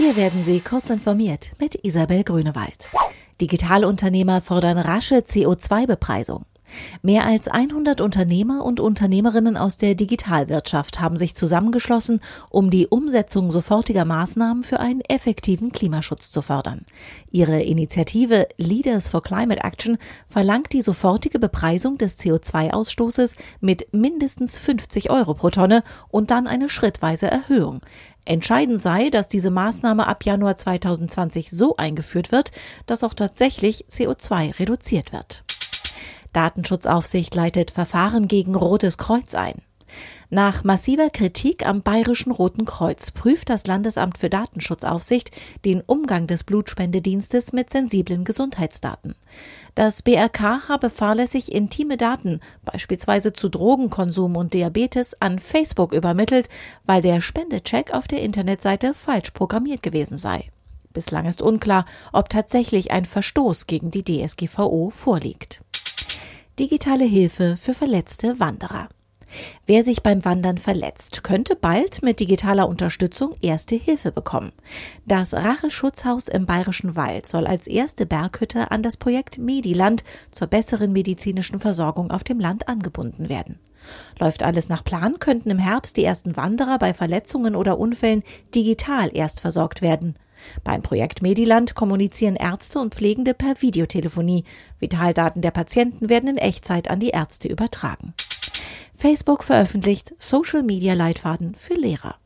Hier werden Sie kurz informiert mit Isabel Grünewald. Digitalunternehmer fordern rasche CO2-Bepreisung. Mehr als 100 Unternehmer und Unternehmerinnen aus der Digitalwirtschaft haben sich zusammengeschlossen, um die Umsetzung sofortiger Maßnahmen für einen effektiven Klimaschutz zu fördern. Ihre Initiative Leaders for Climate Action verlangt die sofortige Bepreisung des CO2-Ausstoßes mit mindestens 50 Euro pro Tonne und dann eine schrittweise Erhöhung. Entscheidend sei, dass diese Maßnahme ab Januar 2020 so eingeführt wird, dass auch tatsächlich CO2 reduziert wird. Datenschutzaufsicht leitet Verfahren gegen Rotes Kreuz ein. Nach massiver Kritik am Bayerischen Roten Kreuz prüft das Landesamt für Datenschutzaufsicht den Umgang des Blutspendedienstes mit sensiblen Gesundheitsdaten. Das BRK habe fahrlässig intime Daten, beispielsweise zu Drogenkonsum und Diabetes, an Facebook übermittelt, weil der Spendecheck auf der Internetseite falsch programmiert gewesen sei. Bislang ist unklar, ob tatsächlich ein Verstoß gegen die DSGVO vorliegt. Digitale Hilfe für verletzte Wanderer. Wer sich beim Wandern verletzt, könnte bald mit digitaler Unterstützung erste Hilfe bekommen. Das Rache-Schutzhaus im Bayerischen Wald soll als erste Berghütte an das Projekt Mediland zur besseren medizinischen Versorgung auf dem Land angebunden werden. Läuft alles nach Plan, könnten im Herbst die ersten Wanderer bei Verletzungen oder Unfällen digital erst versorgt werden. Beim Projekt Mediland kommunizieren Ärzte und Pflegende per Videotelefonie. Vitaldaten der Patienten werden in Echtzeit an die Ärzte übertragen. Facebook veröffentlicht Social Media Leitfaden für Lehrer.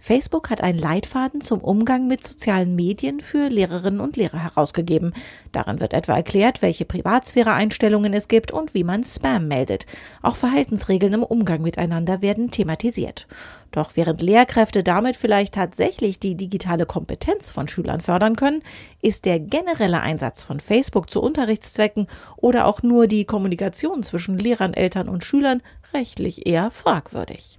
Facebook hat einen Leitfaden zum Umgang mit sozialen Medien für Lehrerinnen und Lehrer herausgegeben. Darin wird etwa erklärt, welche Privatsphäre-Einstellungen es gibt und wie man Spam meldet. Auch Verhaltensregeln im Umgang miteinander werden thematisiert. Doch während Lehrkräfte damit vielleicht tatsächlich die digitale Kompetenz von Schülern fördern können, ist der generelle Einsatz von Facebook zu Unterrichtszwecken oder auch nur die Kommunikation zwischen Lehrern, Eltern und Schülern rechtlich eher fragwürdig.